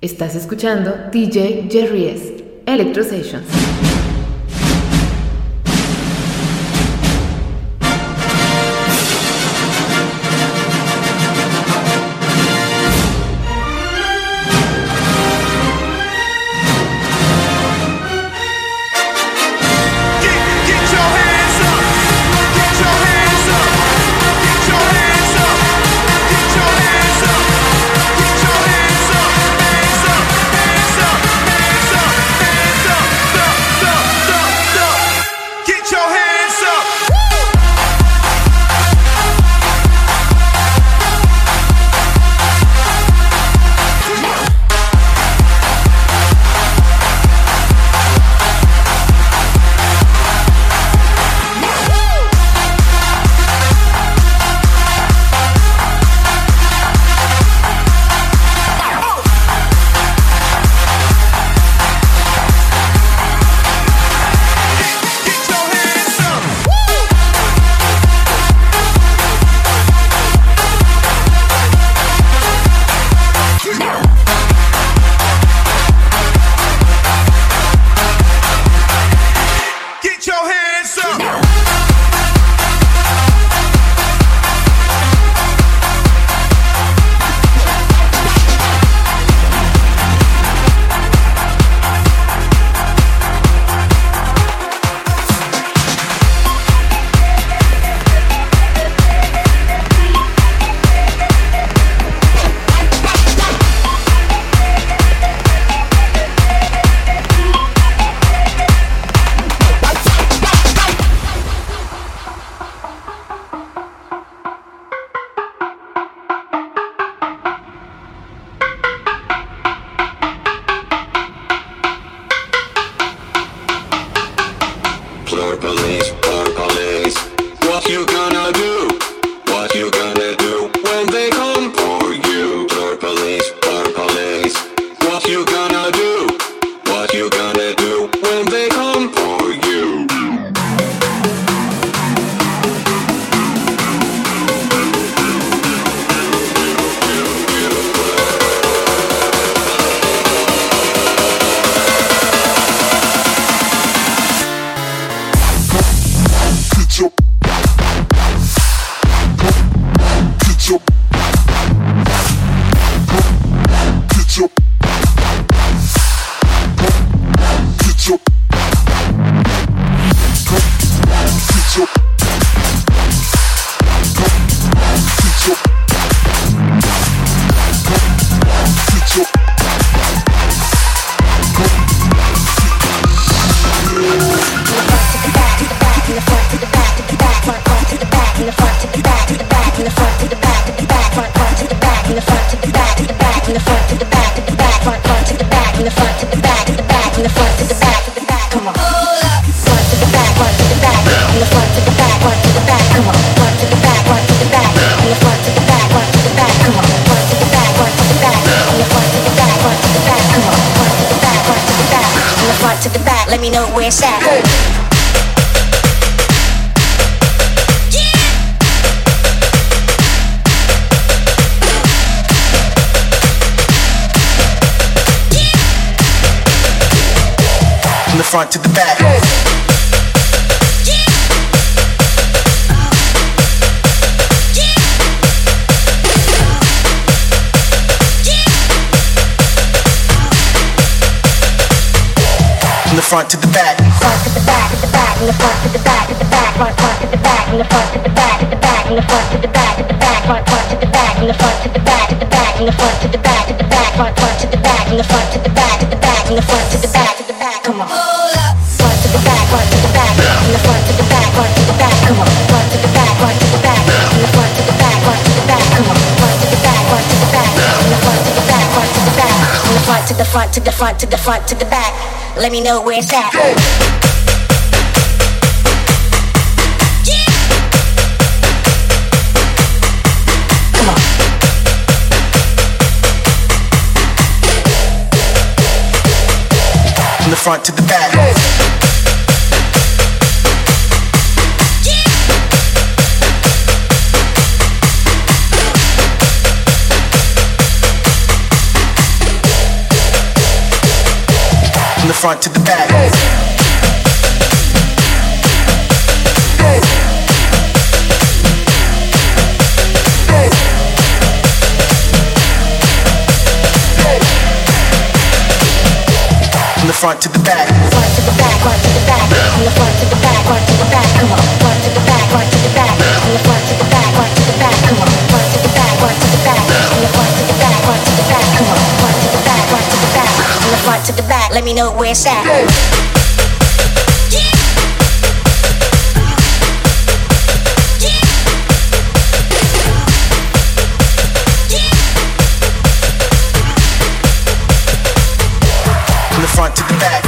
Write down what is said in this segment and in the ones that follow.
Estás escuchando DJ Jerry S. Electro Sessions. From the back. front to the back. To the back, and the front to the back, to the back, from the back, and the front to the back, to the back, and the front, to the back, to the back, front to the back, from the front to the back, to the back, from the front to the back, to the back, front, front to the back, from the front to the back, to the back, from the front to the back, to the back, front, to the back, front to the back, from the front to the back, front to the back, from the back, front to the back, and the front to the back. Front to the back. Come on. Front to the back, front to the back, and the front to the back, front to the back, and the front to the front, to the front, to the front, to the back. Let me know where it's at. From the front to the back. front to the back. From the front to the back. Front to the back, front to the back, from the front to the back, front to the back. at? Let me know where it's at. From the front to the back.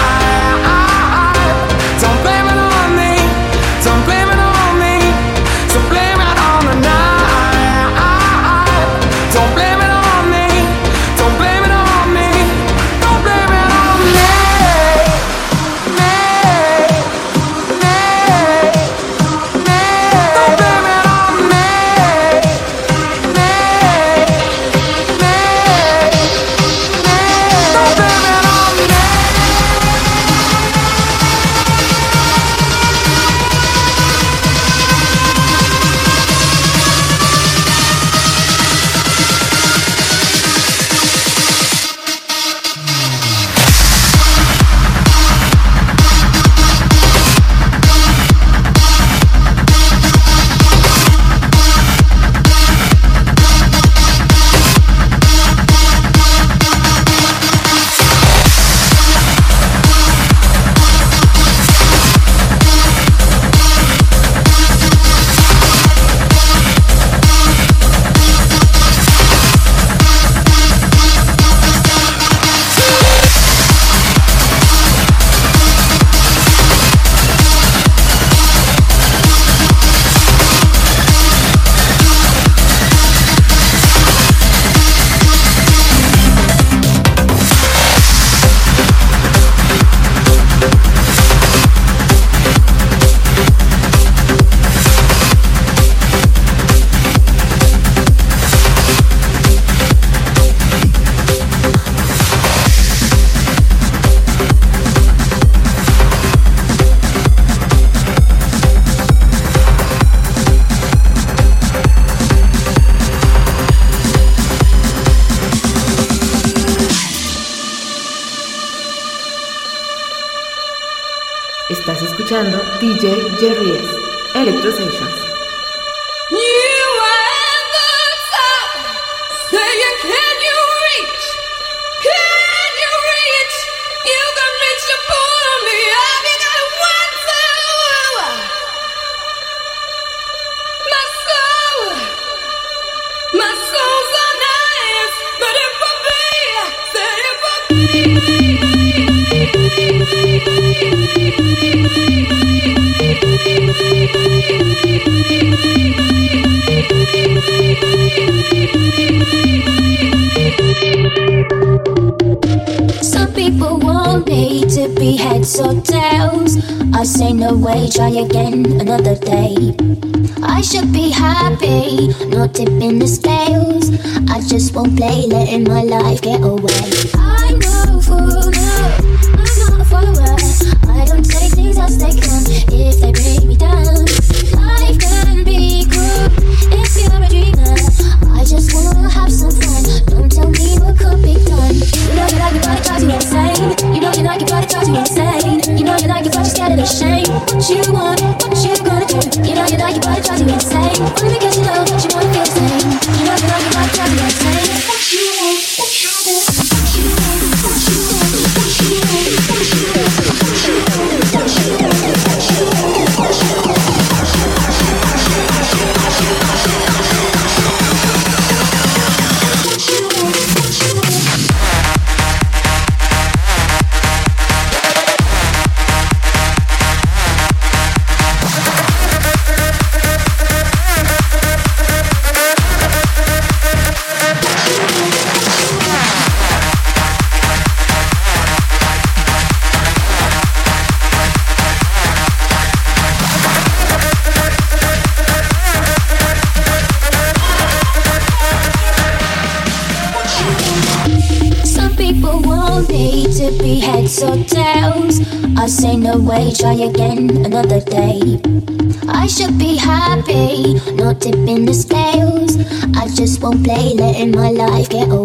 DJ Jerry S. Electro try again another day. I should be happy, not tipping the scales. I just won't play, letting my life get away. I know for now, I'm not a follower. I don't take things as they come if they bring me down. Life can be cruel if you're a dreamer. I just wanna have some fun. Don't tell me what could be know you like but it drives me insane. You know you like your body drives me insane. You know you like but you're scared of shame. What you want, what you gonna do? You know you like but it drives me insane. Only because you know that you wanna feel the. You know you like your body drives me insane. Won't play, letting my life get away.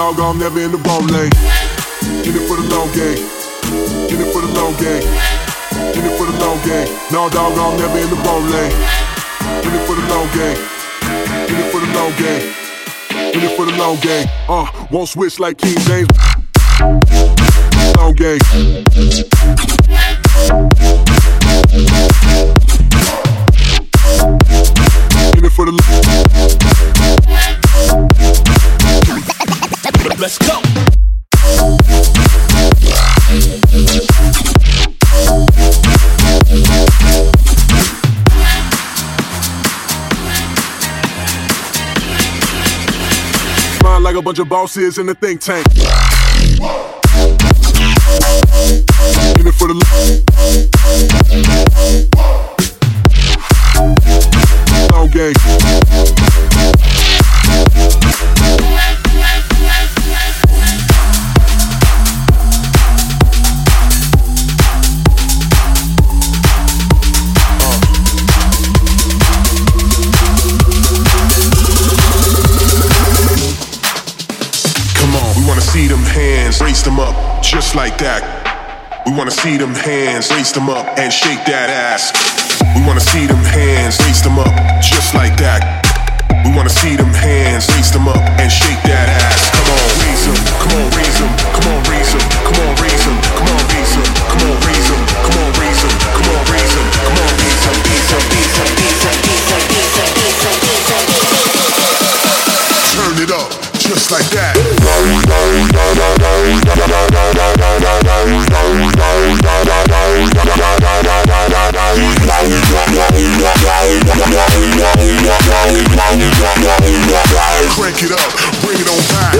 Dog, I'm never in the wrong lane. In it for the long game. In it for the long game. In it for the long game. No dog, I'm never in the wrong lane. In it for the long game. In it for the long game. In it for the long game. Uh, won't switch like King James. Long game. In it for the Let's bunch of bosses in the think tank. In it for the long game. Just like that. We wanna see them hands, raise them up, and shake that ass. We wanna see them hands, raise them up, just like that. We wanna see them hands, raise them up, and shake that ass. Come on, raise them, come on, raise them, come on, raise them, come on, raise them, come on, raise them, come on, raise them, come on, raise them, come on, raise them, come on, raise them, raise them, raise them, raise them, raise them, raise them, raise them, raise them, raise them. Turn it up, just like that. Crank it up, bring it on back.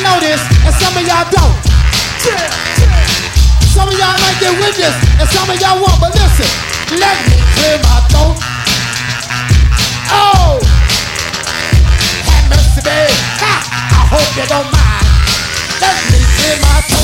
y'all know this, and some of y'all don't. Some of y'all might get with this, and some of y'all won't. But listen, let me clear my throat. Oh, have mercy, babe. Ha, I hope you don't mind. Let me clear my throat.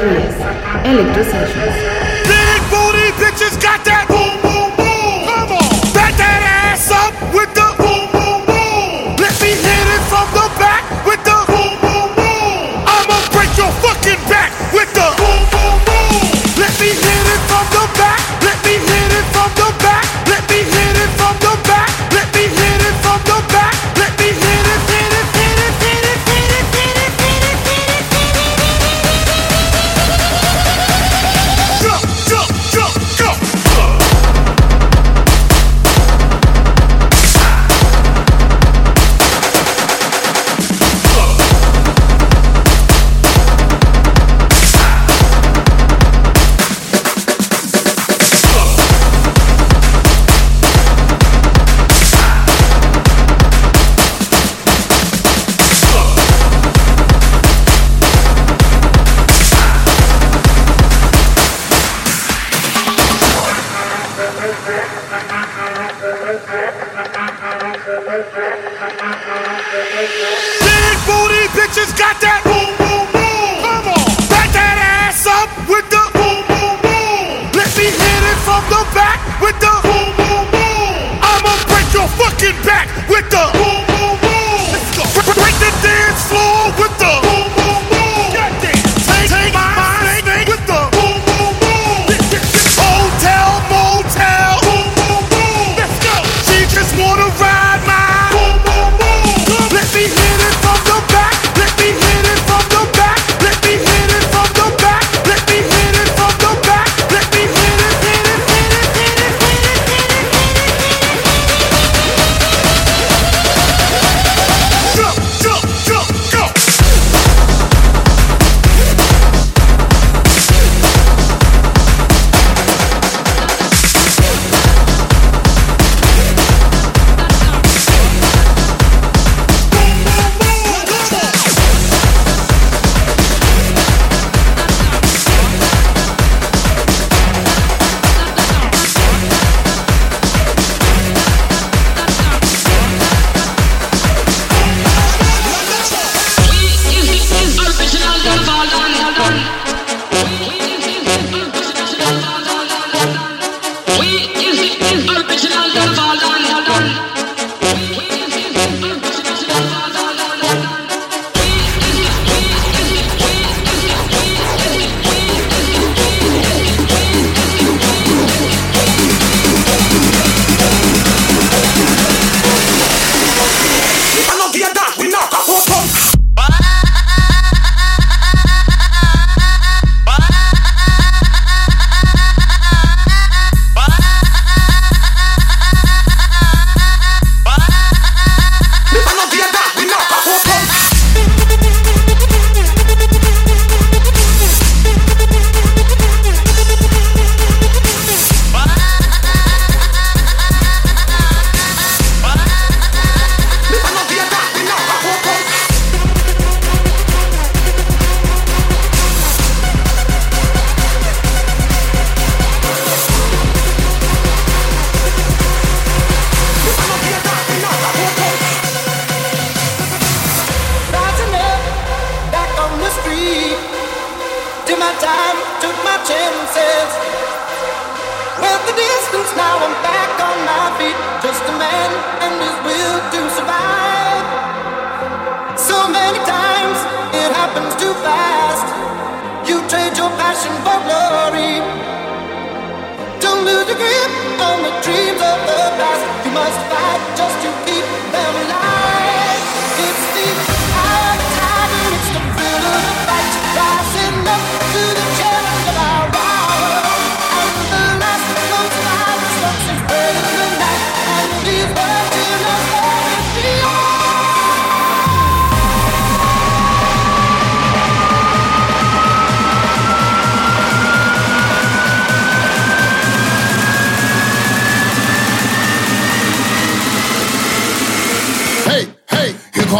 Reyes, Electro Sessions. Big booty bitches got that boom, boom, boom. Come on. Back that ass up with the boom, boom, boom. Let me hit it from the back with the boom, boom, boom. I'ma break your fucking back with the boom, boom, boom. Let me hit it from the back. Let me hit it from the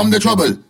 from the trouble.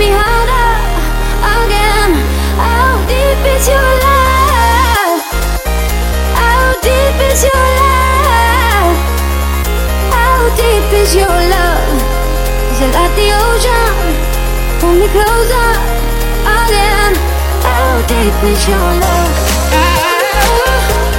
me harder again. How deep is your love? How deep is your love? How deep is your love? Is it like the ocean? Pull me closer again. How deep is your love?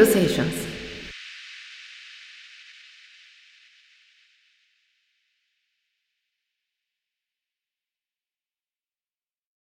outro, assim,